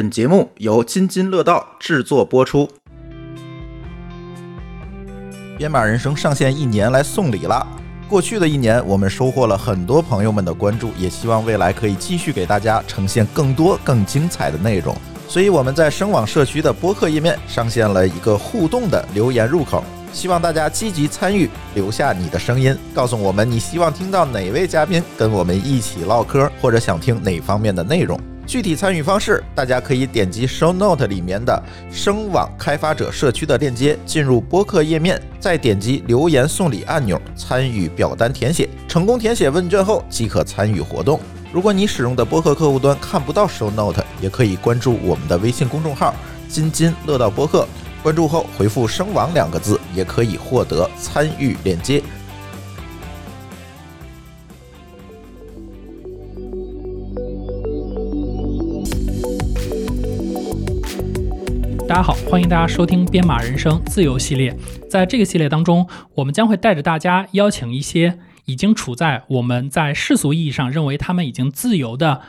本节目由津津乐道制作播出。编码人生上线一年来送礼啦！过去的一年，我们收获了很多朋友们的关注，也希望未来可以继续给大家呈现更多更精彩的内容。所以我们在声网社区的播客页面上线了一个互动的留言入口，希望大家积极参与，留下你的声音，告诉我们你希望听到哪位嘉宾跟我们一起唠嗑，或者想听哪方面的内容。具体参与方式，大家可以点击 Show Note 里面的声网开发者社区的链接，进入播客页面，再点击留言送礼按钮，参与表单填写。成功填写问卷后，即可参与活动。如果你使用的播客客户端看不到 Show Note，也可以关注我们的微信公众号“津津乐道播客”，关注后回复“声网”两个字，也可以获得参与链接。大家好，欢迎大家收听《编码人生自由系列》。在这个系列当中，我们将会带着大家邀请一些已经处在我们在世俗意义上认为他们已经自由的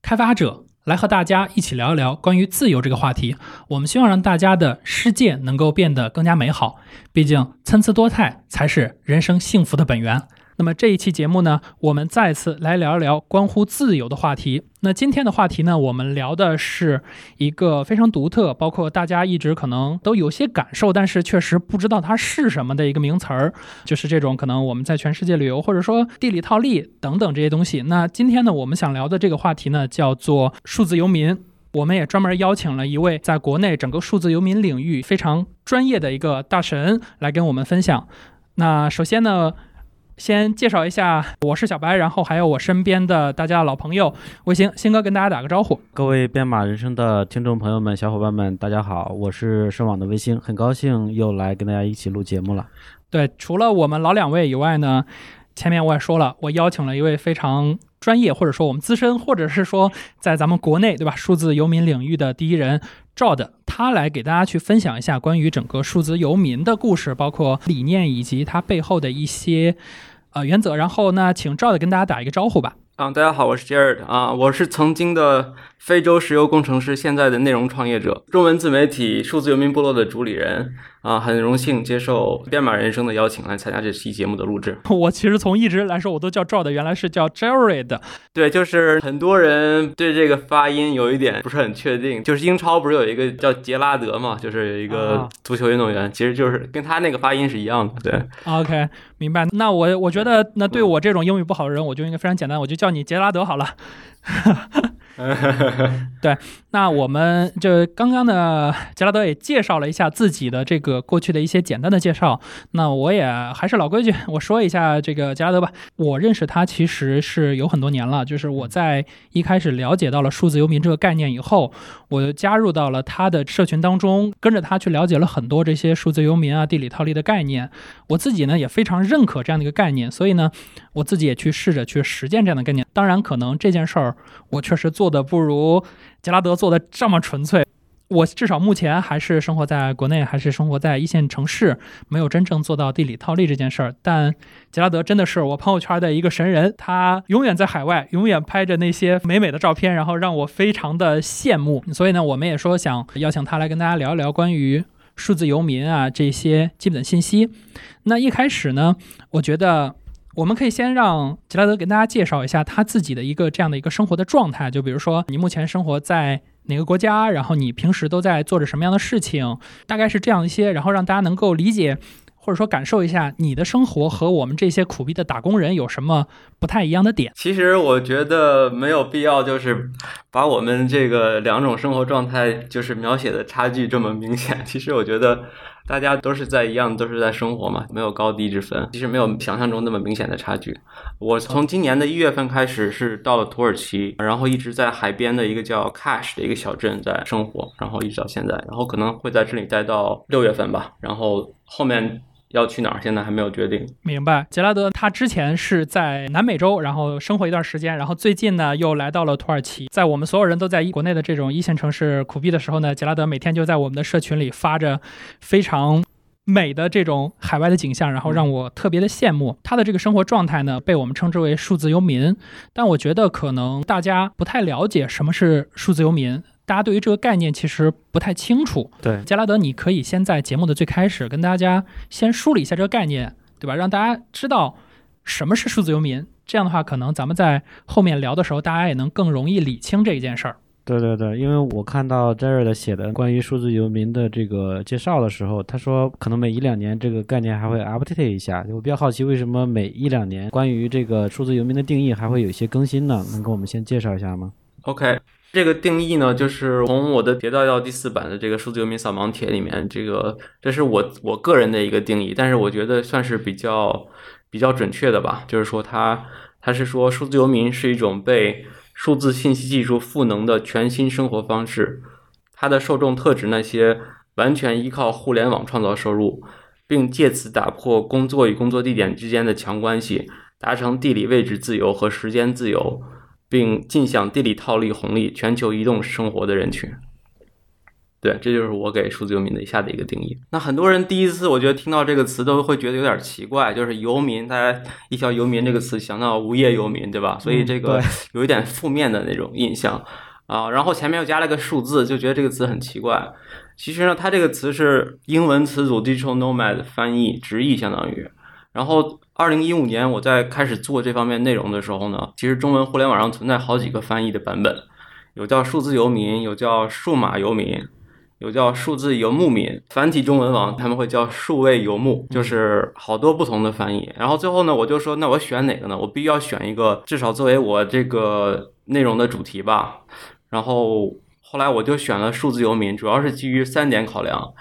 开发者，来和大家一起聊一聊关于自由这个话题。我们希望让大家的世界能够变得更加美好。毕竟参差多态才是人生幸福的本源。那么这一期节目呢，我们再次来聊一聊关乎自由的话题。那今天的话题呢，我们聊的是一个非常独特，包括大家一直可能都有些感受，但是确实不知道它是什么的一个名词儿，就是这种可能我们在全世界旅游，或者说地理套利等等这些东西。那今天呢，我们想聊的这个话题呢，叫做数字游民。我们也专门邀请了一位在国内整个数字游民领域非常专业的一个大神来跟我们分享。那首先呢。先介绍一下，我是小白，然后还有我身边的大家老朋友卫星，星哥跟大家打个招呼。各位编码人生的听众朋友们、小伙伴们，大家好，我是声网的卫星，很高兴又来跟大家一起录节目了。对，除了我们老两位以外呢，前面我也说了，我邀请了一位非常专业，或者说我们资深，或者是说在咱们国内对吧，数字游民领域的第一人赵的，他来给大家去分享一下关于整个数字游民的故事，包括理念以及他背后的一些。啊，原则，然后那，请赵的跟大家打一个招呼吧。啊，大家好，我是 Jared 啊，我是曾经的非洲石油工程师，现在的内容创业者，中文自媒体数字游民部落的主理人啊，很荣幸接受编码人生的邀请来参加这期节目的录制。我其实从一直来说，我都叫赵的，原来是叫 Jared。对，就是很多人对这个发音有一点不是很确定。就是英超不是有一个叫杰拉德嘛，就是有一个足球运动员，其实就是跟他那个发音是一样的。对，OK，明白。那我我觉得，那对我这种英语不好的人，我就应该非常简单，我就叫你杰拉德好了。对，那我们就刚刚呢，杰拉德也介绍了一下自己的这个过去的一些简单的介绍。那我也还是老规矩，我说一下这个杰拉德吧。我认识他其实是有很多年了，就是我在一开始了解到了数字游民这个概念以后，我加入到了他的社群当中，跟着他去了解了很多这些数字游民啊、地理套利的概念。我自己呢也非常认可这样的一个概念，所以呢，我自己也去试着去实践这样的概念。当然，可能这件事儿我确实做的不如杰拉德做的这么纯粹。我至少目前还是生活在国内，还是生活在一线城市，没有真正做到地理套利这件事儿。但杰拉德真的是我朋友圈的一个神人，他永远在海外，永远拍着那些美美的照片，然后让我非常的羡慕。所以呢，我们也说想邀请他来跟大家聊一聊关于数字游民啊这些基本信息。那一开始呢，我觉得。我们可以先让吉拉德给大家介绍一下他自己的一个这样的一个生活的状态，就比如说你目前生活在哪个国家，然后你平时都在做着什么样的事情，大概是这样一些，然后让大家能够理解或者说感受一下你的生活和我们这些苦逼的打工人有什么不太一样的点。其实我觉得没有必要，就是把我们这个两种生活状态就是描写的差距这么明显。其实我觉得。大家都是在一样，都是在生活嘛，没有高低之分。其实没有想象中那么明显的差距。我从今年的一月份开始是到了土耳其，然后一直在海边的一个叫 Cash 的一个小镇在生活，然后一直到现在，然后可能会在这里待到六月份吧，然后后面。要去哪儿？现在还没有决定。明白，杰拉德他之前是在南美洲，然后生活一段时间，然后最近呢又来到了土耳其。在我们所有人都在国内的这种一线城市苦逼的时候呢，杰拉德每天就在我们的社群里发着非常美的这种海外的景象，然后让我特别的羡慕他的这个生活状态呢，被我们称之为数字游民。但我觉得可能大家不太了解什么是数字游民。大家对于这个概念其实不太清楚。对，加拉德，你可以先在节目的最开始跟大家先梳理一下这个概念，对吧？让大家知道什么是数字游民。这样的话，可能咱们在后面聊的时候，大家也能更容易理清这一件事儿。对对对，因为我看到 Jared 写的关于数字游民的这个介绍的时候，他说可能每一两年这个概念还会 update 一下。我比较好奇，为什么每一两年关于这个数字游民的定义还会有一些更新呢？能给我们先介绍一下吗？OK，这个定义呢，就是从我的迭代到第四版的这个数字游民扫盲帖里面，这个这是我我个人的一个定义，但是我觉得算是比较比较准确的吧。就是说，它它是说数字游民是一种被数字信息技术赋能的全新生活方式，它的受众特指那些完全依靠互联网创造收入，并借此打破工作与工作地点之间的强关系，达成地理位置自由和时间自由，并尽享地理套利红利、全球移动生活的人群。对，这就是我给数字游民的以下的一个定义。那很多人第一次我觉得听到这个词都会觉得有点奇怪，就是游民，大家一想游民这个词想到无业游民，对吧？所以这个有一点负面的那种印象啊。然后前面又加了个数字，就觉得这个词很奇怪。其实呢，它这个词是英文词组 digital nomad 翻译直译相当于。然后二零一五年我在开始做这方面内容的时候呢，其实中文互联网上存在好几个翻译的版本，有叫数字游民，有叫数码游民。有叫数字游牧民，繁体中文网他们会叫数位游牧，就是好多不同的翻译。然后最后呢，我就说，那我选哪个呢？我必须要选一个，至少作为我这个内容的主题吧。然后后来我就选了数字游民，主要是基于三点考量。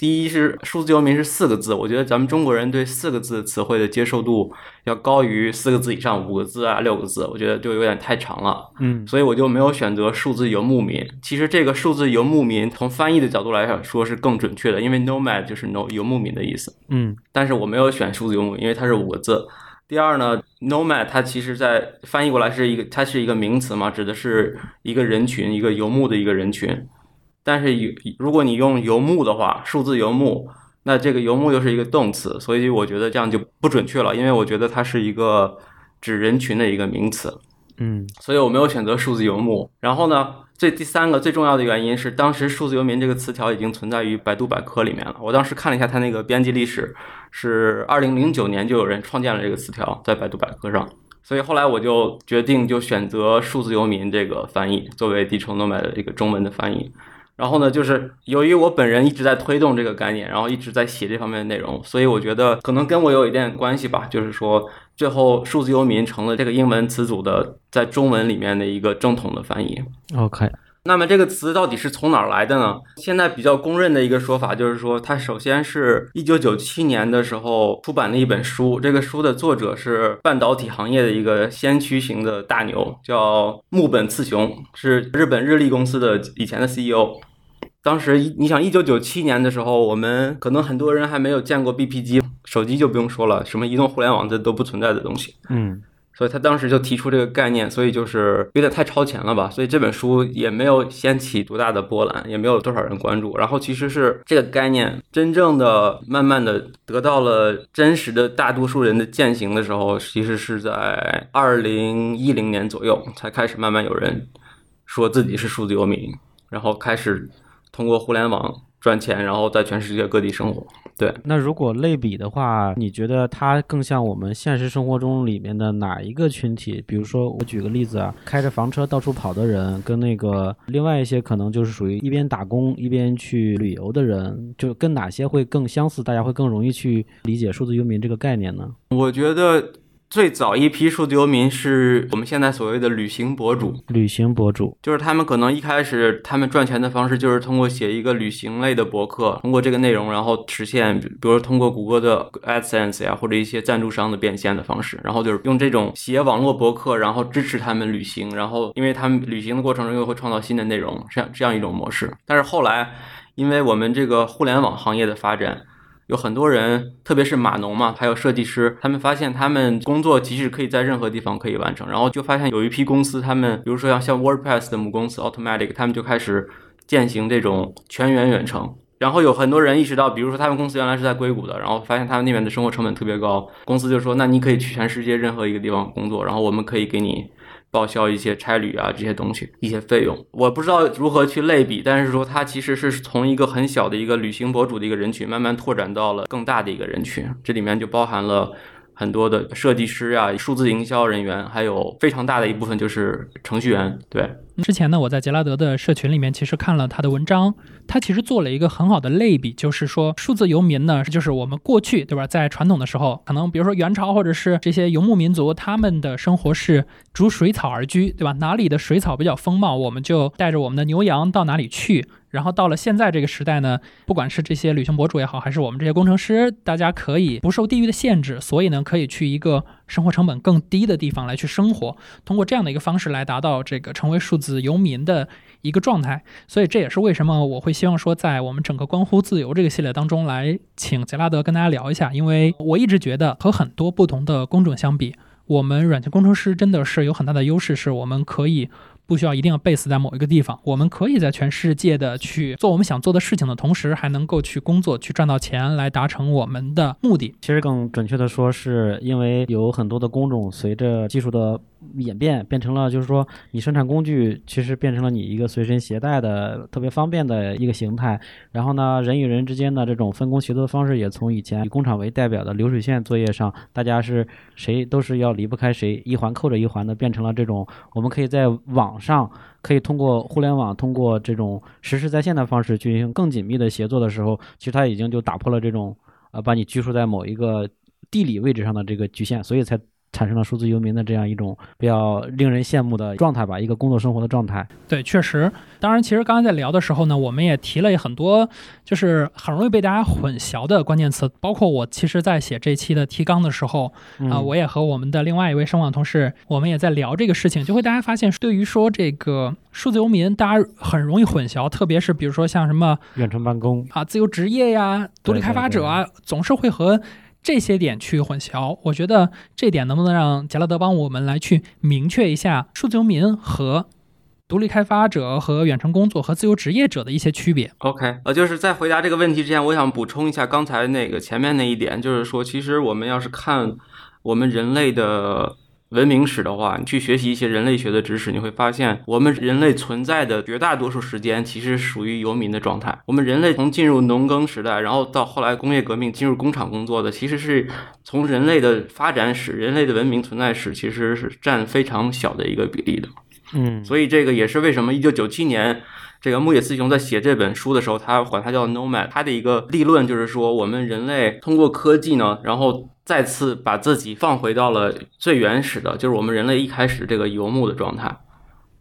第一是数字游民是四个字，我觉得咱们中国人对四个字词汇的接受度要高于四个字以上五个字啊六个字，我觉得就有点太长了。嗯，所以我就没有选择数字游牧民。其实这个数字游牧民从翻译的角度来说是更准确的，因为 nomad 就是 no 游牧民的意思。嗯，但是我没有选数字游牧，因为它是五个字。第二呢，nomad 它其实在翻译过来是一个，它是一个名词嘛，指的是一个人群，一个游牧的一个人群。但是，如果你用游牧的话，数字游牧，那这个游牧又是一个动词，所以我觉得这样就不准确了，因为我觉得它是一个指人群的一个名词。嗯，所以我没有选择数字游牧。然后呢，这第三个最重要的原因是，当时数字游民这个词条已经存在于百度百科里面了。我当时看了一下它那个编辑历史，是二零零九年就有人创建了这个词条在百度百科上。所以后来我就决定就选择数字游民这个翻译作为 digital nomad 的这个中文的翻译。然后呢，就是由于我本人一直在推动这个概念，然后一直在写这方面的内容，所以我觉得可能跟我有一点关系吧。就是说，最后数字游民成了这个英文词组的在中文里面的一个正统的翻译。OK。那么这个词到底是从哪儿来的呢？现在比较公认的一个说法就是说，它首先是一九九七年的时候出版的一本书，这个书的作者是半导体行业的一个先驱型的大牛，叫木本次雄，是日本日立公司的以前的 CEO。当时你想，一九九七年的时候，我们可能很多人还没有见过 BP 机，手机就不用说了，什么移动互联网这都不存在的东西。嗯。所以他当时就提出这个概念，所以就是有点太超前了吧？所以这本书也没有掀起多大的波澜，也没有多少人关注。然后其实是这个概念真正的慢慢的得到了真实的大多数人的践行的时候，其实是在二零一零年左右才开始慢慢有人说自己是数字游民，然后开始通过互联网赚钱，然后在全世界各地生活。对，那如果类比的话，你觉得它更像我们现实生活中里面的哪一个群体？比如说，我举个例子啊，开着房车到处跑的人，跟那个另外一些可能就是属于一边打工一边去旅游的人，就跟哪些会更相似？大家会更容易去理解数字游民这个概念呢？我觉得。最早一批数字游民是我们现在所谓的旅行博主。旅行博主就是他们可能一开始他们赚钱的方式就是通过写一个旅行类的博客，通过这个内容，然后实现，比如通过谷歌的 AdSense 呀，或者一些赞助商的变现的方式，然后就是用这种写网络博客，然后支持他们旅行，然后因为他们旅行的过程中又会创造新的内容，这样这样一种模式。但是后来，因为我们这个互联网行业的发展。有很多人，特别是码农嘛，还有设计师，他们发现他们工作其实可以在任何地方可以完成，然后就发现有一批公司，他们比如说像像 WordPress 的母公司 Automatic，他们就开始践行这种全员远程。然后有很多人意识到，比如说他们公司原来是在硅谷的，然后发现他们那边的生活成本特别高，公司就说，那你可以去全世界任何一个地方工作，然后我们可以给你报销一些差旅啊这些东西一些费用。我不知道如何去类比，但是说它其实是从一个很小的一个旅行博主的一个人群，慢慢拓展到了更大的一个人群，这里面就包含了。很多的设计师啊，数字营销人员，还有非常大的一部分就是程序员。对，之前呢，我在杰拉德的社群里面其实看了他的文章，他其实做了一个很好的类比，就是说数字游民呢，就是我们过去对吧，在传统的时候，可能比如说元朝或者是这些游牧民族，他们的生活是逐水草而居，对吧？哪里的水草比较丰茂，我们就带着我们的牛羊到哪里去。然后到了现在这个时代呢，不管是这些旅行博主也好，还是我们这些工程师，大家可以不受地域的限制，所以呢，可以去一个生活成本更低的地方来去生活，通过这样的一个方式来达到这个成为数字游民的一个状态。所以这也是为什么我会希望说，在我们整个关乎自由这个系列当中来请杰拉德跟大家聊一下，因为我一直觉得和很多不同的工种相比，我们软件工程师真的是有很大的优势，是我们可以。不需要一定要背死在某一个地方，我们可以在全世界的去做我们想做的事情的同时，还能够去工作，去赚到钱，来达成我们的目的。其实更准确的说，是因为有很多的工种随着技术的。演变变成了，就是说，你生产工具其实变成了你一个随身携带的特别方便的一个形态。然后呢，人与人之间的这种分工协作的方式，也从以前以工厂为代表的流水线作业上，大家是谁都是要离不开谁，一环扣着一环的，变成了这种我们可以在网上，可以通过互联网，通过这种实时在线的方式进行更紧密的协作的时候，其实它已经就打破了这种呃把你拘束在某一个地理位置上的这个局限，所以才。产生了数字游民的这样一种比较令人羡慕的状态吧，一个工作生活的状态。对，确实。当然，其实刚才在聊的时候呢，我们也提了很多，就是很容易被大家混淆的关键词。包括我其实，在写这期的提纲的时候，啊，我也和我们的另外一位声网同事，我们也在聊这个事情，就会大家发现，对于说这个数字游民，大家很容易混淆，特别是比如说像什么远程办公啊、自由职业呀、独立开发者啊，总是会和。这些点去混淆，我觉得这点能不能让杰拉德帮我们来去明确一下数字游民和独立开发者和远程工作和自由职业者的一些区别？OK，呃，就是在回答这个问题之前，我想补充一下刚才那个前面那一点，就是说，其实我们要是看我们人类的。文明史的话，你去学习一些人类学的知识，你会发现，我们人类存在的绝大多数时间其实属于游民的状态。我们人类从进入农耕时代，然后到后来工业革命进入工厂工作的，其实是从人类的发展史、人类的文明存在史，其实是占非常小的一个比例的。嗯，所以这个也是为什么一九九七年这个木野四雄在写这本书的时候，他管它叫 nomad，他的一个立论就是说，我们人类通过科技呢，然后。再次把自己放回到了最原始的，就是我们人类一开始这个游牧的状态，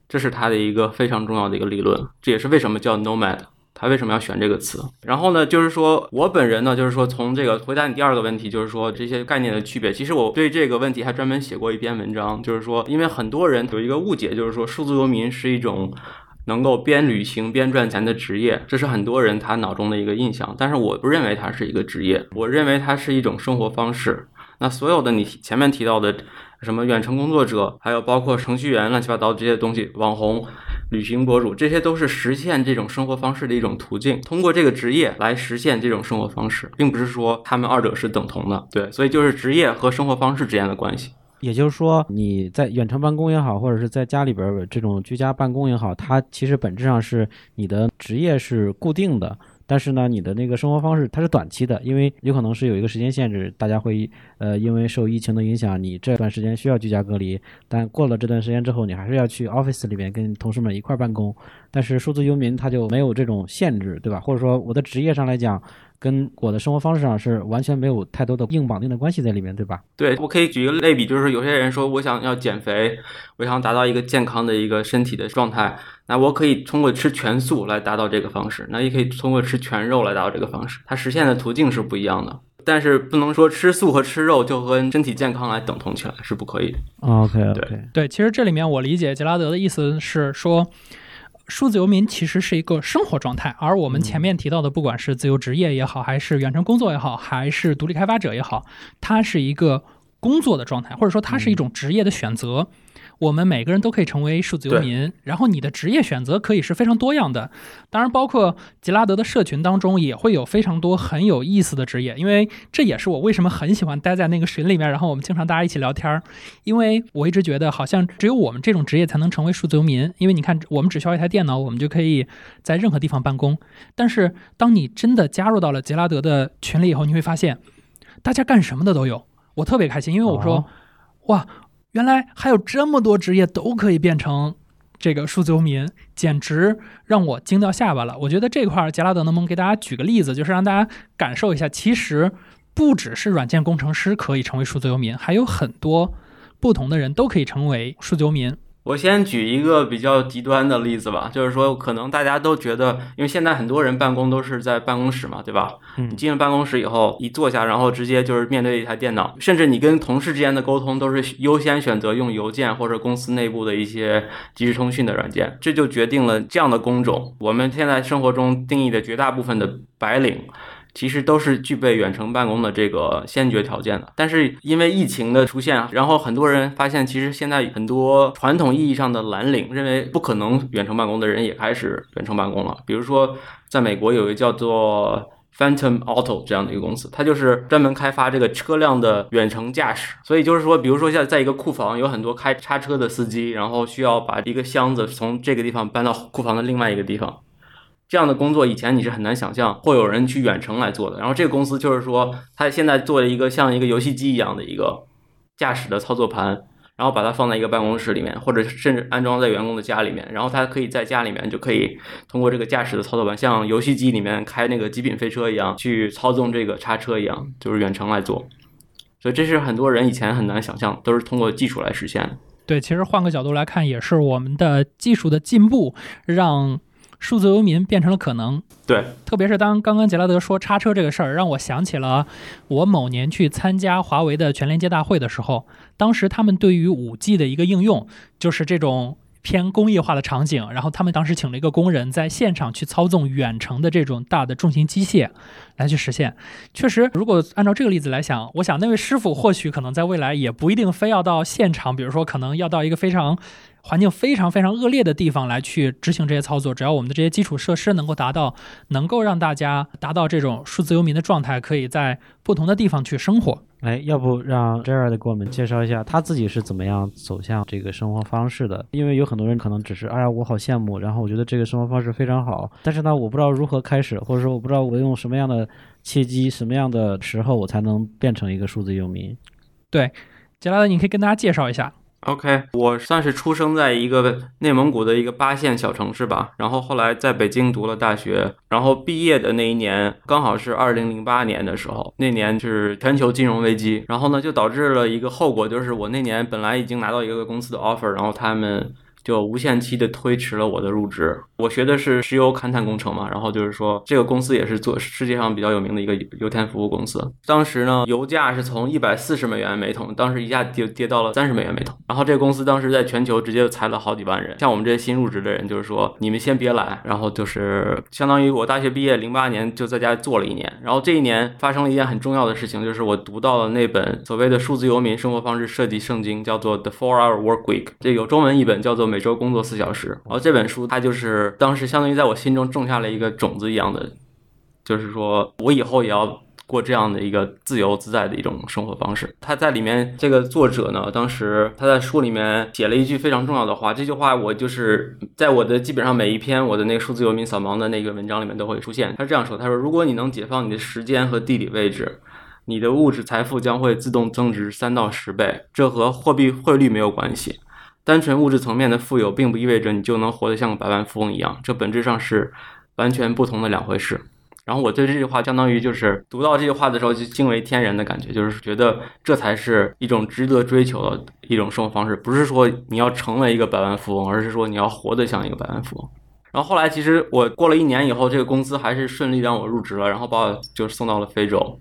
这是他的一个非常重要的一个理论。这也是为什么叫 nomad，他为什么要选这个词。然后呢，就是说我本人呢，就是说从这个回答你第二个问题，就是说这些概念的区别。其实我对这个问题还专门写过一篇文章，就是说，因为很多人有一个误解，就是说数字游民是一种。能够边旅行边赚钱的职业，这是很多人他脑中的一个印象。但是我不认为它是一个职业，我认为它是一种生活方式。那所有的你前面提到的什么远程工作者，还有包括程序员、乱七八糟这些东西，网红、旅行博主，这些都是实现这种生活方式的一种途径。通过这个职业来实现这种生活方式，并不是说他们二者是等同的。对，所以就是职业和生活方式之间的关系。也就是说，你在远程办公也好，或者是在家里边这种居家办公也好，它其实本质上是你的职业是固定的。但是呢，你的那个生活方式它是短期的，因为有可能是有一个时间限制，大家会呃因为受疫情的影响，你这段时间需要居家隔离，但过了这段时间之后，你还是要去 office 里面跟同事们一块办公。但是数字游民他就没有这种限制，对吧？或者说我的职业上来讲，跟我的生活方式上是完全没有太多的硬绑定的关系在里面，对吧？对，我可以举一个类比，就是有些人说我想要减肥，我想达到一个健康的一个身体的状态。那我可以通过吃全素来达到这个方式，那也可以通过吃全肉来达到这个方式。它实现的途径是不一样的，但是不能说吃素和吃肉就和身体健康来等同起来，是不可以的。OK OK，对，其实这里面我理解杰拉德的意思是说，数字游民其实是一个生活状态，而我们前面提到的，不管是自由职业也好，还是远程工作也好，还是独立开发者也好，它是一个工作的状态，或者说它是一种职业的选择。我们每个人都可以成为数字游民，然后你的职业选择可以是非常多样的。当然，包括吉拉德的社群当中也会有非常多很有意思的职业，因为这也是我为什么很喜欢待在那个群里面，然后我们经常大家一起聊天儿。因为我一直觉得好像只有我们这种职业才能成为数字游民，因为你看，我们只需要一台电脑，我们就可以在任何地方办公。但是当你真的加入到了吉拉德的群里以后，你会发现，大家干什么的都有。我特别开心，因为我说，哇。原来还有这么多职业都可以变成这个数字游民，简直让我惊掉下巴了。我觉得这块儿杰拉德能不能给大家举个例子，就是让大家感受一下，其实不只是软件工程师可以成为数字游民，还有很多不同的人都可以成为数字游民。我先举一个比较极端的例子吧，就是说，可能大家都觉得，因为现在很多人办公都是在办公室嘛，对吧？你进了办公室以后，一坐下，然后直接就是面对一台电脑，甚至你跟同事之间的沟通都是优先选择用邮件或者公司内部的一些即时通讯的软件，这就决定了这样的工种，我们现在生活中定义的绝大部分的白领。其实都是具备远程办公的这个先决条件的，但是因为疫情的出现，然后很多人发现，其实现在很多传统意义上的蓝领认为不可能远程办公的人也开始远程办公了。比如说，在美国有一个叫做 Phantom Auto 这样的一个公司，它就是专门开发这个车辆的远程驾驶。所以就是说，比如说像在一个库房有很多开叉车的司机，然后需要把一个箱子从这个地方搬到库房的另外一个地方。这样的工作以前你是很难想象会有人去远程来做的。然后这个公司就是说，他现在做了一个像一个游戏机一样的一个驾驶的操作盘，然后把它放在一个办公室里面，或者甚至安装在员工的家里面。然后他可以在家里面就可以通过这个驾驶的操作盘，像游戏机里面开那个极品飞车一样去操纵这个叉车一样，就是远程来做。所以这是很多人以前很难想象，都是通过技术来实现。对，其实换个角度来看，也是我们的技术的进步让。数字游民变成了可能，对，特别是当刚刚杰拉德说叉车这个事儿，让我想起了我某年去参加华为的全连接大会的时候，当时他们对于五 G 的一个应用，就是这种偏工业化的场景，然后他们当时请了一个工人在现场去操纵远程的这种大的重型机械来去实现。确实，如果按照这个例子来想，我想那位师傅或许可能在未来也不一定非要到现场，比如说可能要到一个非常。环境非常非常恶劣的地方来去执行这些操作，只要我们的这些基础设施能够达到，能够让大家达到这种数字游民的状态，可以在不同的地方去生活。哎，要不让 Jared 给我们介绍一下他自己是怎么样走向这个生活方式的？因为有很多人可能只是，哎呀，我好羡慕，然后我觉得这个生活方式非常好，但是呢，我不知道如何开始，或者说我不知道我用什么样的契机、什么样的时候，我才能变成一个数字游民。对，杰拉德，你可以跟大家介绍一下。OK，我算是出生在一个内蒙古的一个八线小城市吧，然后后来在北京读了大学，然后毕业的那一年刚好是二零零八年的时候，那年是全球金融危机，然后呢就导致了一个后果，就是我那年本来已经拿到一个公司的 offer，然后他们。就无限期的推迟了我的入职。我学的是石油勘探工程嘛，然后就是说这个公司也是做世界上比较有名的一个油田服务公司。当时呢，油价是从一百四十美元每桶，当时一下跌跌到了三十美元每桶。然后这个公司当时在全球直接裁了好几万人。像我们这些新入职的人，就是说你们先别来。然后就是相当于我大学毕业零八年就在家做了一年。然后这一年发生了一件很重要的事情，就是我读到了那本所谓的数字游民生活方式设计圣经，叫做《The Four Hour Work Week》，这有中文译本叫做。美每周工作四小时，然后这本书它就是当时相当于在我心中种下了一个种子一样的，就是说我以后也要过这样的一个自由自在的一种生活方式。他在里面这个作者呢，当时他在书里面写了一句非常重要的话，这句话我就是在我的基本上每一篇我的那个数字游民扫盲的那个文章里面都会出现。他是这样说：他说，如果你能解放你的时间和地理位置，你的物质财富将会自动增值三到十倍。这和货币汇率没有关系。单纯物质层面的富有，并不意味着你就能活得像个百万富翁一样，这本质上是完全不同的两回事。然后我对这句话，相当于就是读到这句话的时候就惊为天人的感觉，就是觉得这才是一种值得追求的一种生活方式，不是说你要成为一个百万富翁，而是说你要活得像一个百万富翁。然后后来，其实我过了一年以后，这个公司还是顺利让我入职了，然后把我就送到了非洲。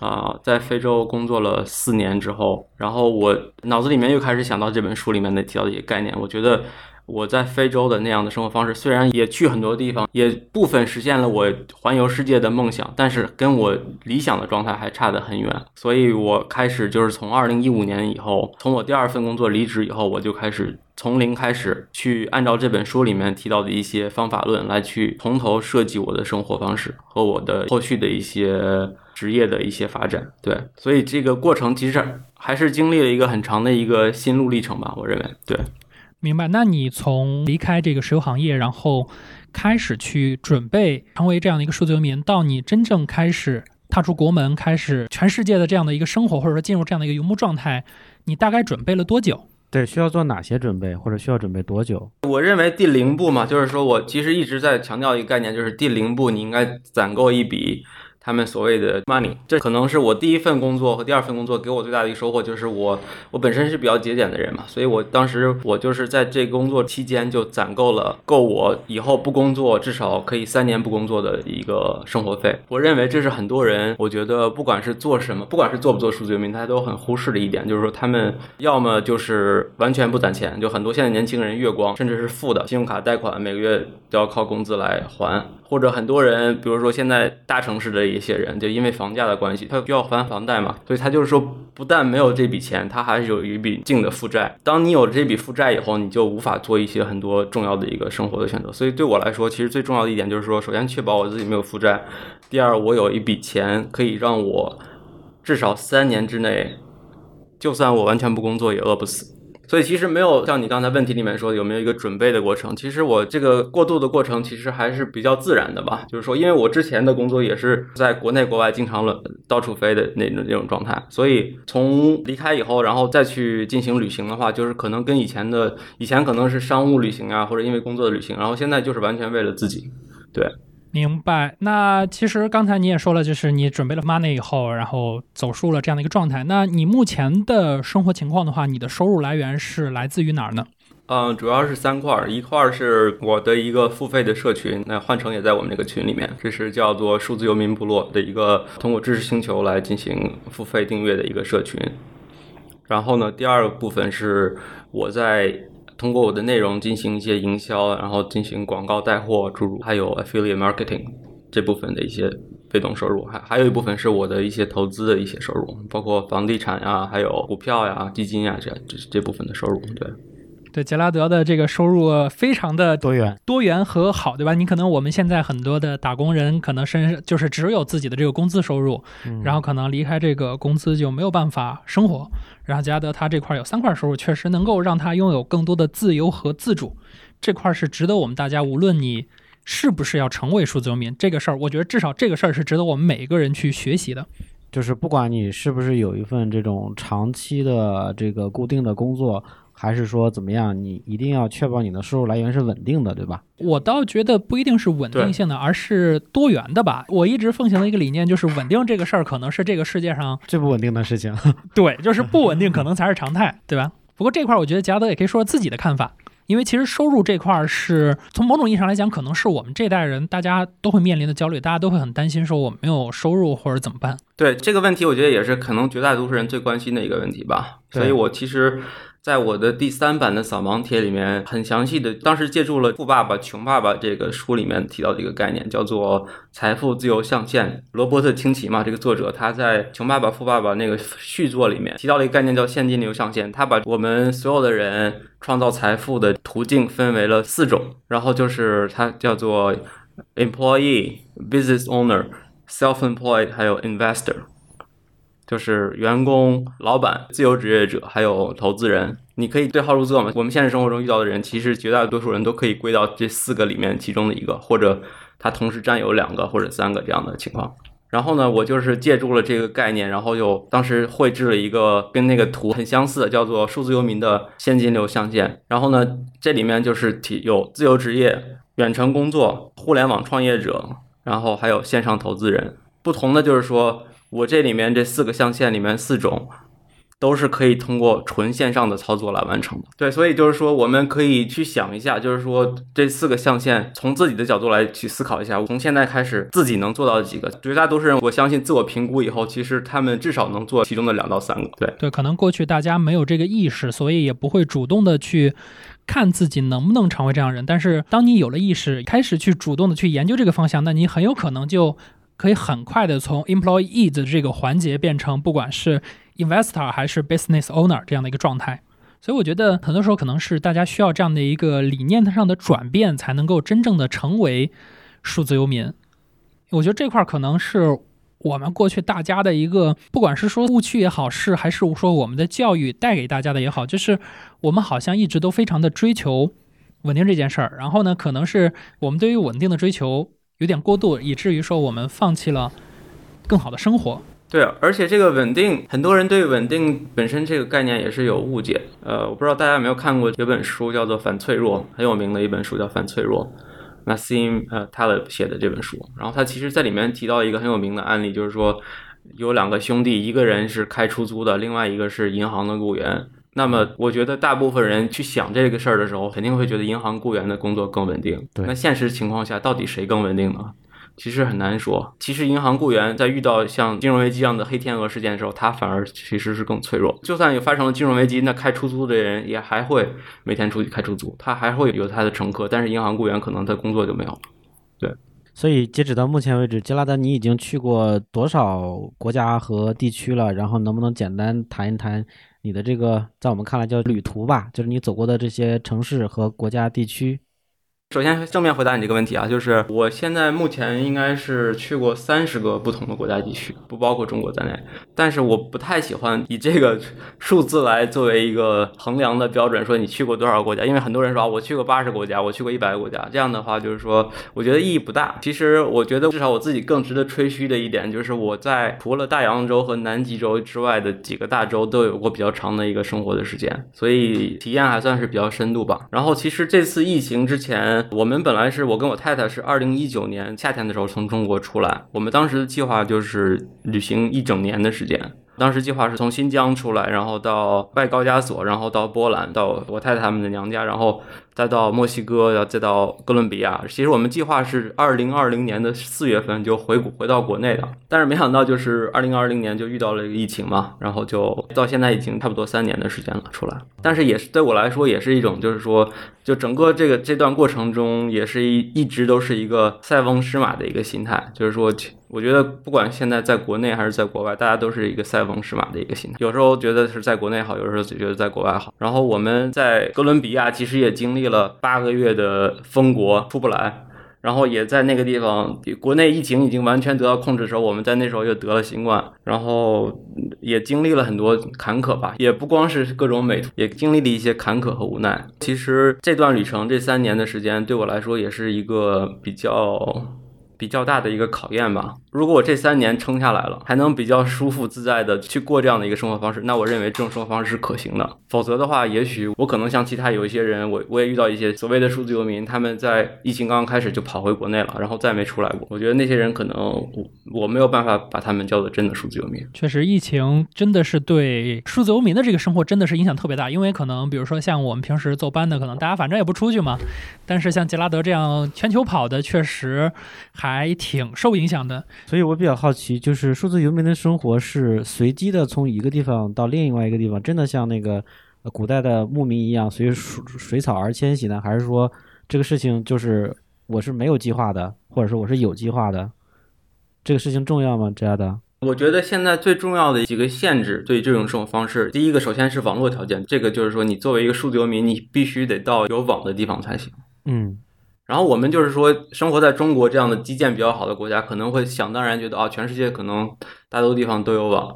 啊，在非洲工作了四年之后，然后我脑子里面又开始想到这本书里面的提到的一些概念。我觉得我在非洲的那样的生活方式，虽然也去很多地方，也部分实现了我环游世界的梦想，但是跟我理想的状态还差得很远。所以我开始就是从二零一五年以后，从我第二份工作离职以后，我就开始从零开始去按照这本书里面提到的一些方法论来去从头设计我的生活方式和我的后续的一些职业的一些发展。对，所以这个过程其实还是经历了一个很长的一个心路历程吧，我认为。对。明白。那你从离开这个石油行业，然后开始去准备成为这样的一个数字游民，到你真正开始踏出国门，开始全世界的这样的一个生活，或者说进入这样的一个游牧状态，你大概准备了多久？对，需要做哪些准备，或者需要准备多久？我认为第零步嘛，就是说我其实一直在强调一个概念，就是第零步你应该攒够一笔。他们所谓的 money，这可能是我第一份工作和第二份工作给我最大的一个收获，就是我我本身是比较节俭的人嘛，所以我当时我就是在这工作期间就攒够了够我以后不工作至少可以三年不工作的一个生活费。我认为这是很多人，我觉得不管是做什么，不管是做不做数字游民，他都很忽视的一点，就是说他们要么就是完全不攒钱，就很多现在年轻人月光甚至是负的信用卡贷款，每个月都要靠工资来还。或者很多人，比如说现在大城市的一些人，就因为房价的关系，他需要还房贷嘛，所以他就是说，不但没有这笔钱，他还是有一笔净的负债。当你有这笔负债以后，你就无法做一些很多重要的一个生活的选择。所以对我来说，其实最重要的一点就是说，首先确保我自己没有负债，第二，我有一笔钱可以让我至少三年之内，就算我完全不工作也饿不死。所以其实没有像你刚才问题里面说有没有一个准备的过程。其实我这个过渡的过程其实还是比较自然的吧。就是说，因为我之前的工作也是在国内国外经常了到处飞的那种那种状态，所以从离开以后，然后再去进行旅行的话，就是可能跟以前的以前可能是商务旅行啊，或者因为工作的旅行，然后现在就是完全为了自己，对。明白。那其实刚才你也说了，就是你准备了 money 以后，然后走出了这样的一个状态。那你目前的生活情况的话，你的收入来源是来自于哪儿呢？嗯，主要是三块儿，一块儿是我的一个付费的社群，那换成也在我们这个群里面，这是叫做数字游民部落的一个通过知识星球来进行付费订阅的一个社群。然后呢，第二个部分是我在。通过我的内容进行一些营销，然后进行广告带货诸如，还有 affiliate marketing 这部分的一些被动收入，还还有一部分是我的一些投资的一些收入，包括房地产呀，还有股票呀、基金呀这这这部分的收入，对。对杰拉德的这个收入非常的多元、多元和好，对吧？你可能我们现在很多的打工人可能身就是只有自己的这个工资收入，然后可能离开这个工资就没有办法生活。然后杰拉德他这块有三块收入，确实能够让他拥有更多的自由和自主，这块是值得我们大家，无论你是不是要成为数字游民，这个事儿，我觉得至少这个事儿是值得我们每一个人去学习的。就是不管你是不是有一份这种长期的这个固定的工作。还是说怎么样？你一定要确保你的收入来源是稳定的，对吧？我倒觉得不一定是稳定性的，而是多元的吧。我一直奉行的一个理念就是，稳定这个事儿可能是这个世界上最不稳定的事情。对，就是不稳定可能才是常态，对吧？不过这块儿，我觉得贾德也可以说说自己的看法，因为其实收入这块儿是从某种意义上来讲，可能是我们这代人大家都会面临的焦虑，大家都会很担心说我没有收入或者怎么办。对这个问题，我觉得也是可能绝大多数人最关心的一个问题吧。所以我其实。在我的第三版的扫盲帖里面，很详细的，当时借助了《富爸爸穷爸爸》这个书里面提到的一个概念，叫做财富自由象限。罗伯特清崎嘛，这个作者他在《穷爸爸富爸爸》那个续作里面提到了一个概念，叫现金流象限。他把我们所有的人创造财富的途径分为了四种，然后就是它叫做 employee、business owner、self-employed，还有 investor。就是员工、老板、自由职业者，还有投资人，你可以对号入座嘛？我们现实生活中遇到的人，其实绝大多数人都可以归到这四个里面其中的一个，或者他同时占有两个或者三个这样的情况。然后呢，我就是借助了这个概念，然后又当时绘制了一个跟那个图很相似的，叫做数字游民的现金流象限。然后呢，这里面就是提有自由职业、远程工作、互联网创业者，然后还有线上投资人。不同的就是说。我这里面这四个象限里面四种，都是可以通过纯线上的操作来完成的。对，所以就是说，我们可以去想一下，就是说这四个象限，从自己的角度来去思考一下，从现在开始自己能做到几个？绝大多数人，我相信自我评估以后，其实他们至少能做其中的两到三个。对，对，可能过去大家没有这个意识，所以也不会主动的去。看自己能不能成为这样人，但是当你有了意识，开始去主动的去研究这个方向，那你很有可能就可以很快的从 employee 的这个环节变成不管是 investor 还是 business owner 这样的一个状态。所以我觉得很多时候可能是大家需要这样的一个理念上的转变，才能够真正的成为数字游民。我觉得这块可能是。我们过去大家的一个，不管是说误区也好，是还是说我们的教育带给大家的也好，就是我们好像一直都非常的追求稳定这件事儿。然后呢，可能是我们对于稳定的追求有点过度，以至于说我们放弃了更好的生活。对，而且这个稳定，很多人对稳定本身这个概念也是有误解。呃，我不知道大家有没有看过有本书叫做《反脆弱》，很有名的一本书叫《反脆弱》。Nassim 呃 Taleb 写的这本书，然后他其实在里面提到一个很有名的案例，就是说有两个兄弟，一个人是开出租的，另外一个是银行的雇员。那么我觉得大部分人去想这个事儿的时候，肯定会觉得银行雇员的工作更稳定。对，那现实情况下，到底谁更稳定呢？其实很难说。其实银行雇员在遇到像金融危机这样的黑天鹅事件的时候，他反而其实是更脆弱。就算有发生了金融危机，那开出租的人也还会每天出去开出租，他还会有他的乘客。但是银行雇员可能他工作就没有了。对，所以截止到目前为止，杰拉德，你已经去过多少国家和地区了？然后能不能简单谈一谈你的这个在我们看来叫旅途吧，就是你走过的这些城市和国家地区？首先正面回答你这个问题啊，就是我现在目前应该是去过三十个不同的国家地区，不包括中国在内。但是我不太喜欢以这个数字来作为一个衡量的标准，说你去过多少国家，因为很多人说啊，我去过八十国家，我去过一百个国家，这样的话就是说，我觉得意义不大。其实我觉得至少我自己更值得吹嘘的一点，就是我在除了大洋洲和南极洲之外的几个大洲都有过比较长的一个生活的时间，所以体验还算是比较深度吧。然后其实这次疫情之前。我们本来是我跟我太太是二零一九年夏天的时候从中国出来，我们当时的计划就是旅行一整年的时间。当时计划是从新疆出来，然后到外高加索，然后到波兰，到我太太他们的娘家，然后再到墨西哥，然后再到哥伦比亚。其实我们计划是二零二零年的四月份就回回到国内的，但是没想到就是二零二零年就遇到了一个疫情嘛，然后就到现在已经差不多三年的时间了出来。但是也是对我来说也是一种，就是说，就整个这个这段过程中，也是一一直都是一个塞翁失马的一个心态，就是说。我觉得不管现在在国内还是在国外，大家都是一个塞翁失马的一个心态。有时候觉得是在国内好，有时候就觉得在国外好。然后我们在哥伦比亚其实也经历了了八个月的封国，出不来。然后也在那个地方，国内疫情已经完全得到控制的时候，我们在那时候又得了新冠。然后也经历了很多坎坷吧，也不光是各种美，也经历了一些坎坷和无奈。其实这段旅程这三年的时间，对我来说也是一个比较。比较大的一个考验吧。如果我这三年撑下来了，还能比较舒服自在的去过这样的一个生活方式，那我认为这种生活方式是可行的。否则的话，也许我可能像其他有一些人，我我也遇到一些所谓的数字游民，他们在疫情刚刚开始就跑回国内了，然后再没出来过。我觉得那些人可能我我没有办法把他们叫做真的数字游民。确实，疫情真的是对数字游民的这个生活真的是影响特别大，因为可能比如说像我们平时坐班的，可能大家反正也不出去嘛。但是像杰拉德这样全球跑的，确实还挺受影响的。所以我比较好奇，就是数字游民的生活是随机的，从一个地方到另外一个地方，真的像那个古代的牧民一样随水水草而迁徙呢？还是说这个事情就是我是没有计划的，或者说我是有计划的？这个事情重要吗？这样的？我觉得现在最重要的几个限制对这种生活方式，第一个首先是网络条件，这个就是说你作为一个数字游民，你必须得到有网的地方才行。嗯。然后我们就是说，生活在中国这样的基建比较好的国家，可能会想当然觉得啊，全世界可能大多地方都有网。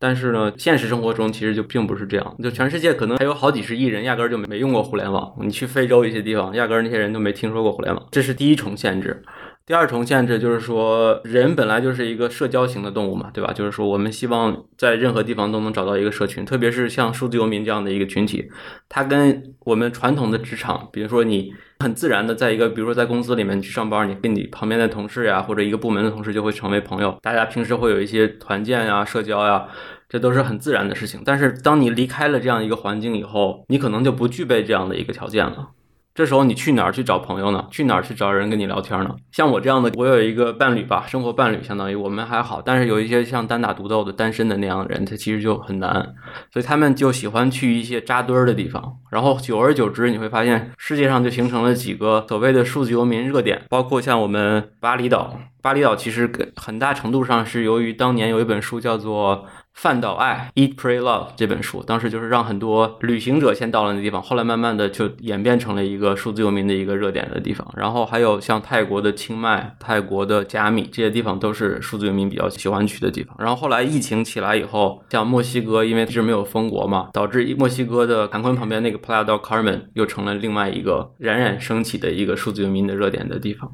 但是呢，现实生活中其实就并不是这样。就全世界可能还有好几十亿人压根儿就没用过互联网。你去非洲一些地方，压根儿那些人都没听说过互联网。这是第一重限制。第二重限制就是说，人本来就是一个社交型的动物嘛，对吧？就是说，我们希望在任何地方都能找到一个社群，特别是像数字游民这样的一个群体，它跟我们传统的职场，比如说你很自然的在一个，比如说在公司里面去上班，你跟你旁边的同事呀，或者一个部门的同事就会成为朋友，大家平时会有一些团建呀、社交呀。这都是很自然的事情。但是当你离开了这样一个环境以后，你可能就不具备这样的一个条件了。这时候你去哪儿去找朋友呢？去哪儿去找人跟你聊天呢？像我这样的，我有一个伴侣吧，生活伴侣，相当于我们还好。但是有一些像单打独斗的单身的那样的人，他其实就很难，所以他们就喜欢去一些扎堆儿的地方。然后久而久之，你会发现世界上就形成了几个所谓的数字游民热点，包括像我们巴厘岛。巴厘岛其实很大程度上是由于当年有一本书叫做。饭岛爱《Eat Pray Love》这本书，当时就是让很多旅行者先到了那地方，后来慢慢的就演变成了一个数字游民的一个热点的地方。然后还有像泰国的清迈、泰国的加米这些地方，都是数字游民比较喜欢去的地方。然后后来疫情起来以后，像墨西哥，因为一直没有封国嘛，导致墨西哥的坎昆旁边那个 Playa del Carmen 又成了另外一个冉冉升起的一个数字游民的热点的地方。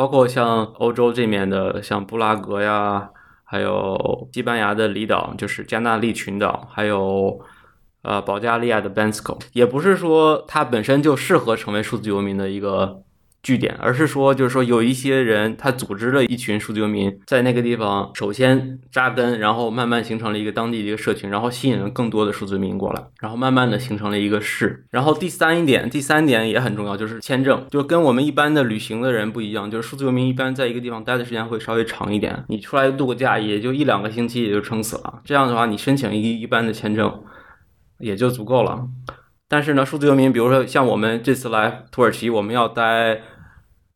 包括像欧洲这面的，像布拉格呀。还有西班牙的离岛，就是加纳利群岛，还有呃保加利亚的 Bansko，也不是说它本身就适合成为数字游民的一个。据点，而是说，就是说，有一些人他组织了一群数字游民，在那个地方首先扎根，然后慢慢形成了一个当地的一个社群，然后吸引了更多的数字游民过来，然后慢慢的形成了一个市。然后第三一点，第三点也很重要，就是签证，就跟我们一般的旅行的人不一样，就是数字游民一般在一个地方待的时间会稍微长一点，你出来度个假也就一两个星期也就撑死了，这样的话你申请一一般的签证也就足够了。但是呢，数字游民，比如说像我们这次来土耳其，我们要待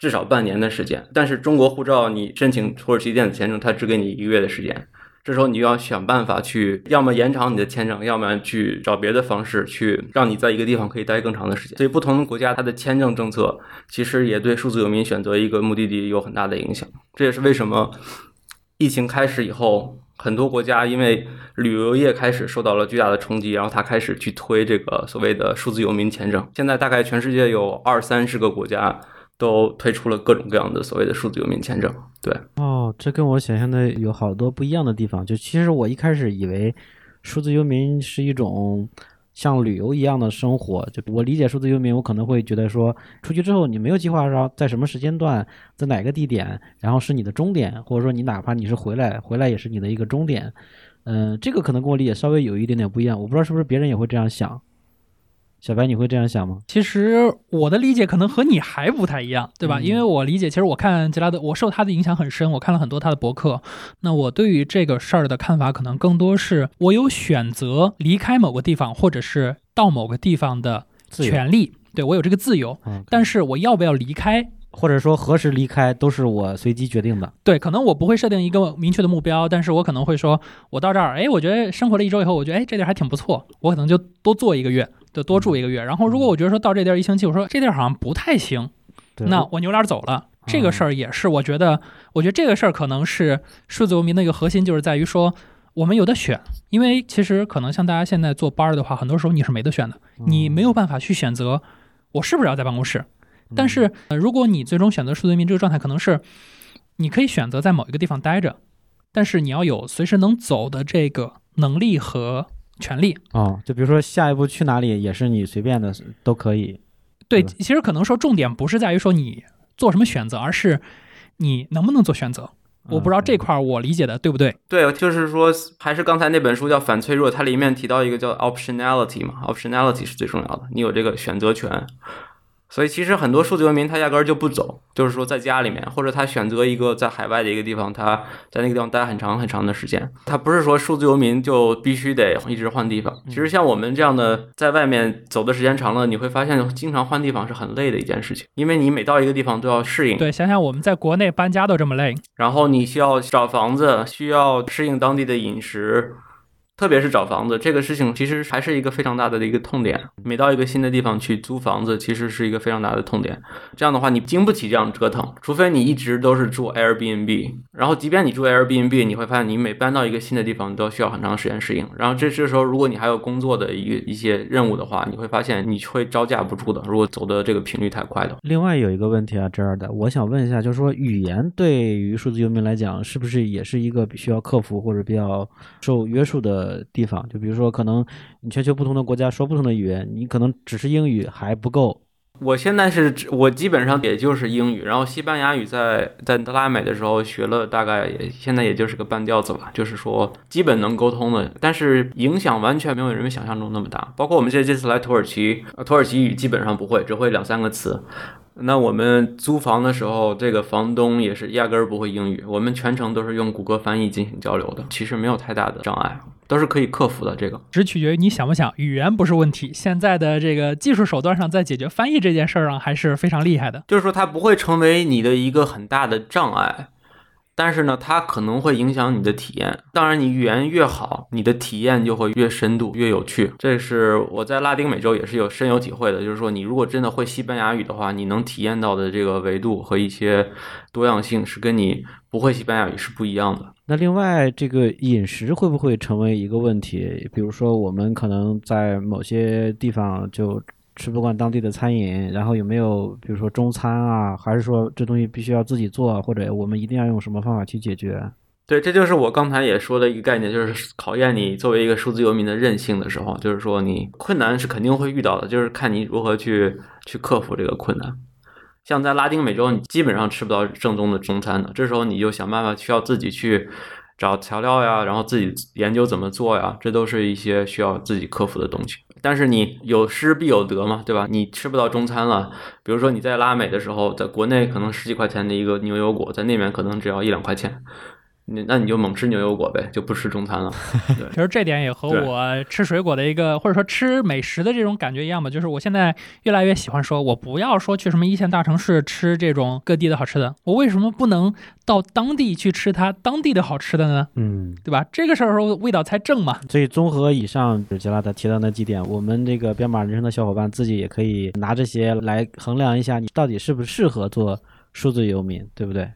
至少半年的时间。但是中国护照，你申请土耳其电子签证，它只给你一个月的时间。这时候你就要想办法去，要么延长你的签证，要么去找别的方式去让你在一个地方可以待更长的时间。所以不同的国家，它的签证政策其实也对数字游民选择一个目的地有很大的影响。这也是为什么疫情开始以后。很多国家因为旅游业开始受到了巨大的冲击，然后他开始去推这个所谓的数字游民签证。现在大概全世界有二三十个国家都推出了各种各样的所谓的数字游民签证。对，哦，这跟我想象的有好多不一样的地方。就其实我一开始以为数字游民是一种。像旅游一样的生活，就我理解数字游民，我可能会觉得说，出去之后你没有计划说在什么时间段，在哪个地点，然后是你的终点，或者说你哪怕你是回来，回来也是你的一个终点。嗯，这个可能跟我理解稍微有一点点不一样，我不知道是不是别人也会这样想。小白，你会这样想吗？其实我的理解可能和你还不太一样，对吧？因为我理解，其实我看杰拉德，我受他的影响很深，我看了很多他的博客。那我对于这个事儿的看法，可能更多是我有选择离开某个地方，或者是到某个地方的权利。对我有这个自由，但是我要不要离开，或者说何时离开，都是我随机决定的。对，可能我不会设定一个明确的目标，但是我可能会说，我到这儿，哎，我觉得生活了一周以后，我觉得哎，这地儿还挺不错，我可能就多做一个月。就多住一个月，然后如果我觉得说到这地儿一星期，我说这地儿好像不太行，那我扭脸走了。这个事儿也是，我觉得，我觉得这个事儿可能是数字游民的一个核心，就是在于说我们有的选，因为其实可能像大家现在做班儿的话，很多时候你是没得选的，你没有办法去选择我是不是要在办公室。但是呃如果你最终选择数字游民这个状态，可能是你可以选择在某一个地方待着，但是你要有随时能走的这个能力和。权利啊，就比如说下一步去哪里也是你随便的都可以。对，其实可能说重点不是在于说你做什么选择，而是你能不能做选择。我不知道这块我理解的对不对？对，就是说还是刚才那本书叫《反脆弱》，它里面提到一个叫 optionality 嘛，optionality 是最重要的，你有这个选择权。所以其实很多数字游民他压根儿就不走，就是说在家里面，或者他选择一个在海外的一个地方，他在那个地方待很长很长的时间。他不是说数字游民就必须得一直换地方。其实像我们这样的在外面走的时间长了，你会发现经常换地方是很累的一件事情，因为你每到一个地方都要适应。对，想想我们在国内搬家都这么累，然后你需要找房子，需要适应当地的饮食。特别是找房子这个事情，其实还是一个非常大的一个痛点。每到一个新的地方去租房子，其实是一个非常大的痛点。这样的话，你经不起这样折腾，除非你一直都是住 Airbnb。然后，即便你住 Airbnb，你会发现你每搬到一个新的地方，你都需要很长时间适应。然后这这时候，如果你还有工作的一一些任务的话，你会发现你会招架不住的。如果走的这个频率太快的。另外有一个问题啊，这儿的，我想问一下，就是说语言对于数字游民来讲，是不是也是一个需要克服或者比较受约束的呃地方？就比如说，可能你全球不同的国家说不同的语言，你可能只是英语还不够，我现在是我基本上也就是英语，然后西班牙语在在德拉美的时候学了大概也现在也就是个半吊子吧，就是说基本能沟通的，但是影响完全没有人们想象中那么大。包括我们这这次来土耳其，土耳其语基本上不会，只会两三个词。那我们租房的时候，这个房东也是压根儿不会英语，我们全程都是用谷歌翻译进行交流的，其实没有太大的障碍，都是可以克服的。这个只取决于你想不想，语言不是问题。现在的这个技术手段上，在解决翻译这件事儿上还是非常厉害的。就是说，它不会成为你的一个很大的障碍。但是呢，它可能会影响你的体验。当然，你语言越好，你的体验就会越深度、越有趣。这是我在拉丁美洲也是有深有体会的。就是说，你如果真的会西班牙语的话，你能体验到的这个维度和一些多样性是跟你不会西班牙语是不一样的。那另外，这个饮食会不会成为一个问题？比如说，我们可能在某些地方就。吃不惯当地的餐饮，然后有没有比如说中餐啊，还是说这东西必须要自己做，或者我们一定要用什么方法去解决？对，这就是我刚才也说的一个概念，就是考验你作为一个数字游民的韧性的时候，就是说你困难是肯定会遇到的，就是看你如何去去克服这个困难。像在拉丁美洲，你基本上吃不到正宗的中餐的，这时候你就想办法需要自己去找调料呀，然后自己研究怎么做呀，这都是一些需要自己克服的东西。但是你有失必有得嘛，对吧？你吃不到中餐了，比如说你在拉美的时候，在国内可能十几块钱的一个牛油果，在那边可能只要一两块钱。你那你就猛吃牛油果呗，就不吃中餐了。其实这点也和我吃水果的一个，或者说吃美食的这种感觉一样吧。就是我现在越来越喜欢说，我不要说去什么一线大城市吃这种各地的好吃的，我为什么不能到当地去吃它当地的好吃的呢？嗯，对吧？这个时候味道才正嘛。所以综合以上杰拉德提到那几点，我们这个编码人生的小伙伴自己也可以拿这些来衡量一下，你到底适不适合做数字游民，对不对？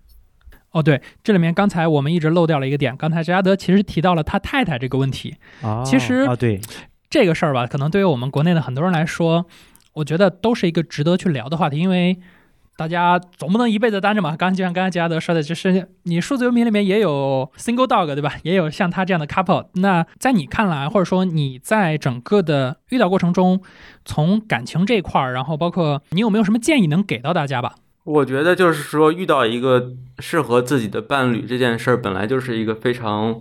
哦，对，这里面刚才我们一直漏掉了一个点。刚才杰拉德其实提到了他太太这个问题。啊，其实啊，对这个事儿吧，可能对于我们国内的很多人来说，我觉得都是一个值得去聊的话题。因为大家总不能一辈子单着嘛。刚就像刚才杰拉德说的，就是你数字游民里面也有 single dog，对吧？也有像他这样的 couple。那在你看来，或者说你在整个的遇到过程中，从感情这块儿，然后包括你有没有什么建议能给到大家吧？我觉得就是说，遇到一个适合自己的伴侣这件事儿，本来就是一个非常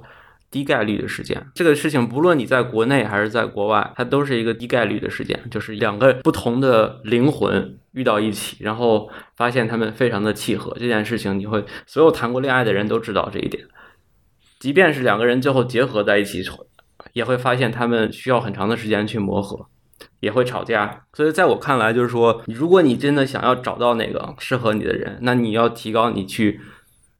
低概率的事件。这个事情，不论你在国内还是在国外，它都是一个低概率的事件。就是两个不同的灵魂遇到一起，然后发现他们非常的契合。这件事情，你会所有谈过恋爱的人都知道这一点。即便是两个人最后结合在一起，也会发现他们需要很长的时间去磨合。也会吵架，所以在我看来，就是说，如果你真的想要找到那个适合你的人，那你要提高你去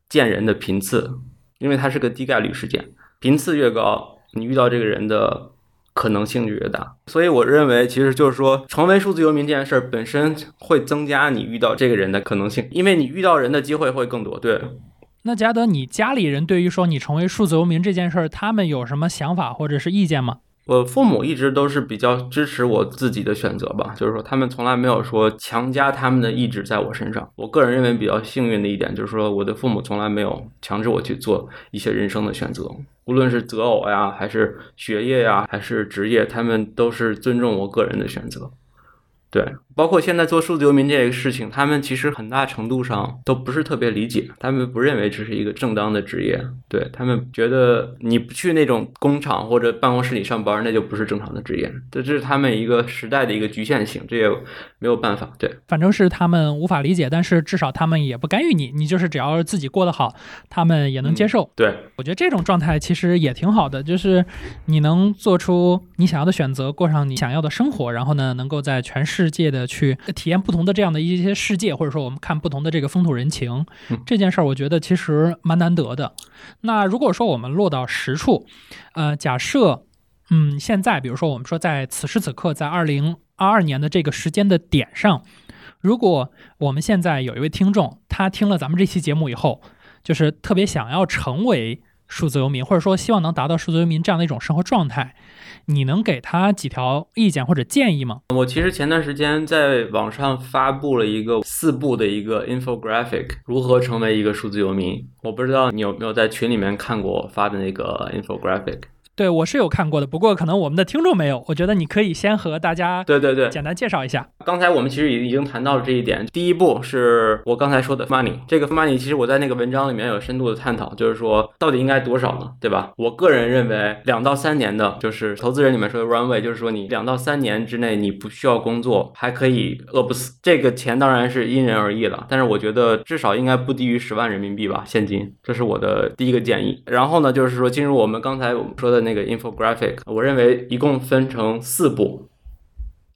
见人的频次，因为它是个低概率事件，频次越高，你遇到这个人的可能性就越大。所以我认为，其实就是说，成为数字游民这件事儿本身会增加你遇到这个人的可能性，因为你遇到人的机会会更多。对，那嘉德，你家里人对于说你成为数字游民这件事儿，他们有什么想法或者是意见吗？我父母一直都是比较支持我自己的选择吧，就是说他们从来没有说强加他们的意志在我身上。我个人认为比较幸运的一点就是说，我的父母从来没有强制我去做一些人生的选择，无论是择偶呀，还是学业呀，还是职业，他们都是尊重我个人的选择。对，包括现在做数字游民这个事情，他们其实很大程度上都不是特别理解，他们不认为这是一个正当的职业，对他们觉得你不去那种工厂或者办公室里上班，那就不是正常的职业，这这是他们一个时代的一个局限性，这也没有办法。对，反正是他们无法理解，但是至少他们也不干预你，你就是只要自己过得好，他们也能接受。对，我觉得这种状态其实也挺好的，就是你能做出你想要的选择，过上你想要的生活，然后呢，能够在全世界的去体验不同的这样的一些世界，或者说我们看不同的这个风土人情，这件事儿，我觉得其实蛮难得的。那如果说我们落到实处，呃，假设，嗯，现在比如说我们说在此时此刻，在二零二二年的这个时间的点上，如果我们现在有一位听众，他听了咱们这期节目以后，就是特别想要成为数字游民，或者说希望能达到数字游民这样的一种生活状态。你能给他几条意见或者建议吗？我其实前段时间在网上发布了一个四步的一个 infographic，如何成为一个数字游民。我不知道你有没有在群里面看过我发的那个 infographic。对我是有看过的，不过可能我们的听众没有。我觉得你可以先和大家对对对，简单介绍一下。刚才我们其实已已经谈到了这一点。第一步是我刚才说的 money，这个 money 其实我在那个文章里面有深度的探讨，就是说到底应该多少呢？对吧？我个人认为两到三年的，就是投资人里面说的 runway，就是说你两到三年之内你不需要工作，还可以饿不死。这个钱当然是因人而异了，但是我觉得至少应该不低于十万人民币吧，现金。这是我的第一个建议。然后呢，就是说进入我们刚才我们说的那个 infographic，我认为一共分成四步。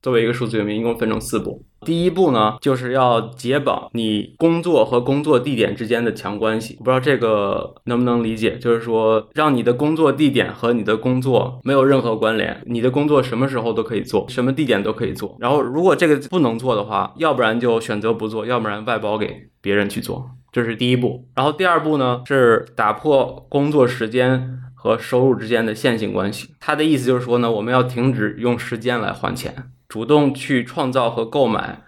作为一个数字游民，一共分成四步。第一步呢，就是要解绑你工作和工作地点之间的强关系。不知道这个能不能理解？就是说，让你的工作地点和你的工作没有任何关联，你的工作什么时候都可以做，什么地点都可以做。然后，如果这个不能做的话，要不然就选择不做，要不然外包给别人去做。这是第一步。然后第二步呢，是打破工作时间和收入之间的线性关系。他的意思就是说呢，我们要停止用时间来换钱。主动去创造和购买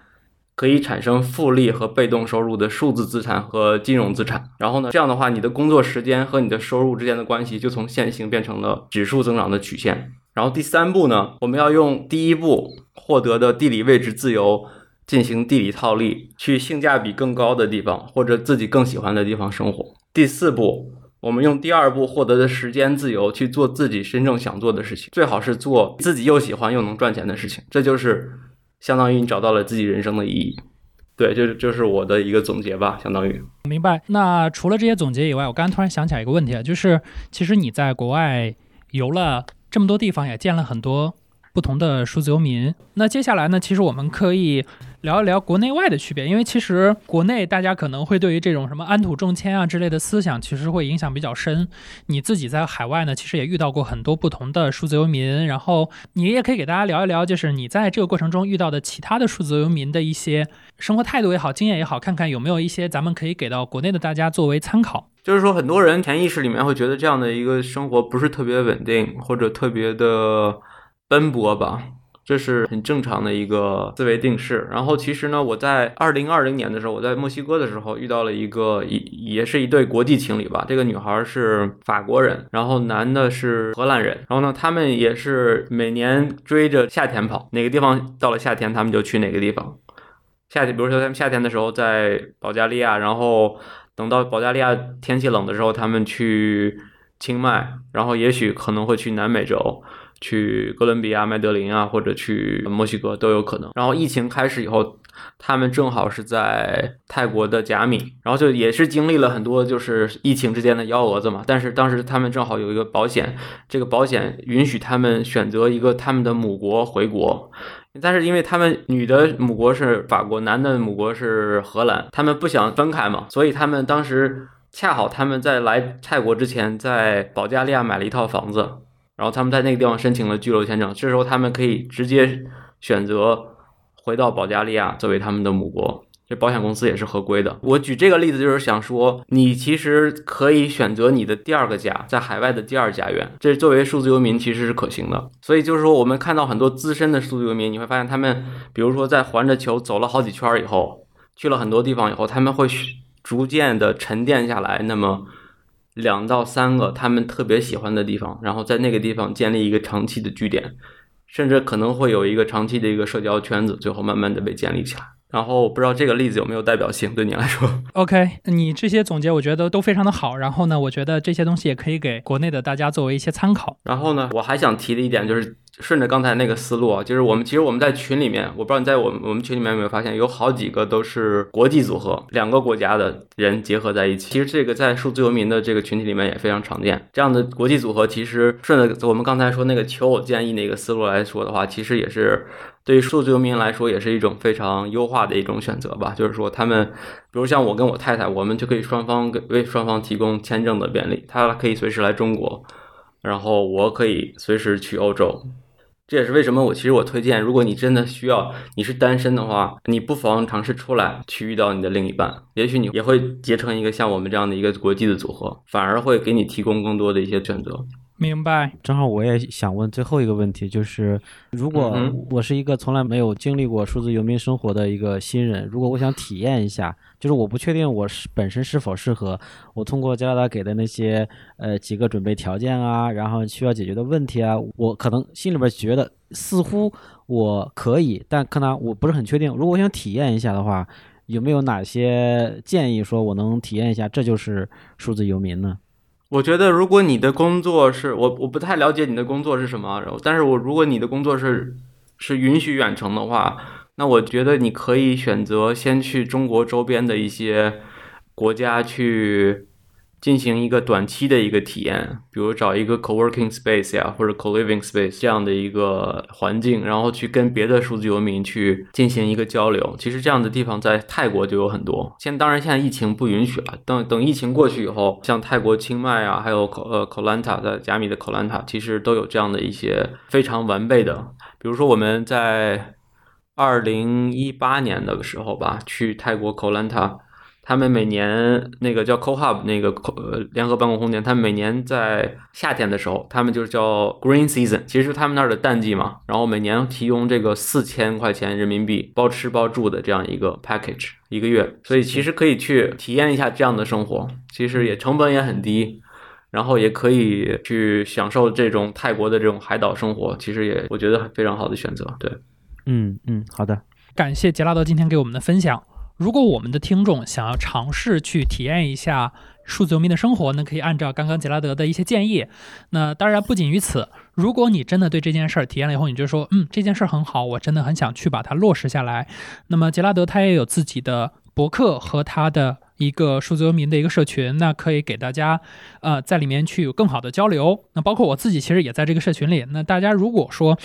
可以产生复利和被动收入的数字资产和金融资产。然后呢，这样的话，你的工作时间和你的收入之间的关系就从线性变成了指数增长的曲线。然后第三步呢，我们要用第一步获得的地理位置自由进行地理套利，去性价比更高的地方或者自己更喜欢的地方生活。第四步。我们用第二步获得的时间自由去做自己真正想做的事情，最好是做自己又喜欢又能赚钱的事情。这就是相当于你找到了自己人生的意义。对，就是就是我的一个总结吧，相当于。明白。那除了这些总结以外，我刚刚突然想起来一个问题啊，就是其实你在国外游了这么多地方，也见了很多不同的数字游民。那接下来呢，其实我们可以。聊一聊国内外的区别，因为其实国内大家可能会对于这种什么安土重迁啊之类的思想，其实会影响比较深。你自己在海外呢，其实也遇到过很多不同的数字游民，然后你也可以给大家聊一聊，就是你在这个过程中遇到的其他的数字游民的一些生活态度也好，经验也好，看看有没有一些咱们可以给到国内的大家作为参考。就是说，很多人潜意识里面会觉得这样的一个生活不是特别稳定，或者特别的奔波吧。这是很正常的一个思维定式。然后其实呢，我在二零二零年的时候，我在墨西哥的时候遇到了一个也也是一对国际情侣吧。这个女孩是法国人，然后男的是荷兰人。然后呢，他们也是每年追着夏天跑，哪个地方到了夏天，他们就去哪个地方。夏天，比如说他们夏天的时候在保加利亚，然后等到保加利亚天气冷的时候，他们去清迈，然后也许可能会去南美洲。去哥伦比亚、麦德林啊，或者去墨西哥都有可能。然后疫情开始以后，他们正好是在泰国的甲米，然后就也是经历了很多就是疫情之间的幺蛾子嘛。但是当时他们正好有一个保险，这个保险允许他们选择一个他们的母国回国。但是因为他们女的母国是法国，男的母国是荷兰，他们不想分开嘛，所以他们当时恰好他们在来泰国之前，在保加利亚买了一套房子。然后他们在那个地方申请了居留签证，这时候他们可以直接选择回到保加利亚作为他们的母国，这保险公司也是合规的。我举这个例子就是想说，你其实可以选择你的第二个家，在海外的第二家园，这作为数字游民其实是可行的。所以就是说，我们看到很多资深的数字游民，你会发现他们，比如说在环着球走了好几圈以后，去了很多地方以后，他们会逐渐的沉淀下来，那么。两到三个他们特别喜欢的地方，然后在那个地方建立一个长期的据点，甚至可能会有一个长期的一个社交圈子，最后慢慢的被建立起来。然后不知道这个例子有没有代表性对你来说？OK，你这些总结我觉得都非常的好。然后呢，我觉得这些东西也可以给国内的大家作为一些参考。然后呢，我还想提的一点就是。顺着刚才那个思路啊，就是我们其实我们在群里面，我不知道你在我们我们群里面有没有发现，有好几个都是国际组合，两个国家的人结合在一起。其实这个在数字游民的这个群体里面也非常常见。这样的国际组合，其实顺着我们刚才说那个求偶建议那个思路来说的话，其实也是对于数字游民来说也是一种非常优化的一种选择吧。就是说他们，比如像我跟我太太，我们就可以双方给为双方提供签证的便利，他可以随时来中国，然后我可以随时去欧洲。这也是为什么我其实我推荐，如果你真的需要，你是单身的话，你不妨尝试出来去遇到你的另一半，也许你也会结成一个像我们这样的一个国际的组合，反而会给你提供更多的一些选择。明白。正好我也想问最后一个问题，就是如果我是一个从来没有经历过数字游民生活的一个新人，如果我想体验一下，就是我不确定我是本身是否适合，我通过加拿大给的那些呃几个准备条件啊，然后需要解决的问题啊，我可能心里边觉得似乎我可以，但可能我不是很确定。如果我想体验一下的话，有没有哪些建议说我能体验一下，这就是数字游民呢？我觉得，如果你的工作是我我不太了解你的工作是什么，然后但是我如果你的工作是是允许远程的话，那我觉得你可以选择先去中国周边的一些国家去进行一个短期的一个体验，比如找一个 co-working space 呀，或者 co-living space 这样的一个环境，然后去跟别的数字游民去进行一个交流。其实这样的地方在泰国就有很多，现当然现在疫情不允许了，等等疫情过去以后，像泰国清迈啊，还有呃 Kolanta 在甲米的 Kolanta，其实都有这样的一些非常完备的，比如说我们在二零一八年的时候吧，去泰国 Kolanta。他们每年那个叫 CoHub 那个呃联合办公空间，他们每年在夏天的时候，他们就是叫 Green Season，其实是他们那儿的淡季嘛。然后每年提供这个四千块钱人民币包吃包住的这样一个 package 一个月，所以其实可以去体验一下这样的生活，其实也成本也很低，然后也可以去享受这种泰国的这种海岛生活，其实也我觉得非常好的选择。对，嗯嗯，好的。感谢杰拉德今天给我们的分享。如果我们的听众想要尝试去体验一下数字游民的生活，那可以按照刚刚杰拉德的一些建议。那当然不仅于此，如果你真的对这件事儿体验了以后，你就说，嗯，这件事儿很好，我真的很想去把它落实下来。那么杰拉德他也有自己的博客和他的一个数字游民的一个社群，那可以给大家呃在里面去有更好的交流。那包括我自己其实也在这个社群里。那大家如果说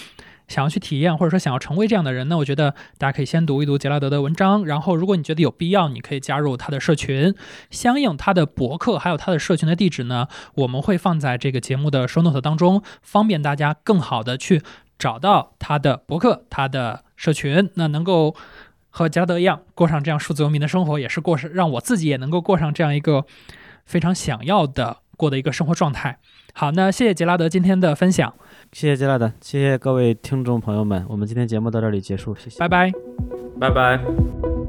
想要去体验，或者说想要成为这样的人，那我觉得大家可以先读一读杰拉德的文章，然后如果你觉得有必要，你可以加入他的社群。相应他的博客还有他的社群的地址呢，我们会放在这个节目的收 note 当中，方便大家更好的去找到他的博客、他的社群，那能够和杰拉德一样过上这样数字游民的生活，也是过上让我自己也能够过上这样一个非常想要的过的一个生活状态。好，那谢谢杰拉德今天的分享，谢谢杰拉德，谢谢各位听众朋友们，我们今天节目到这里结束，谢谢，拜拜。拜拜。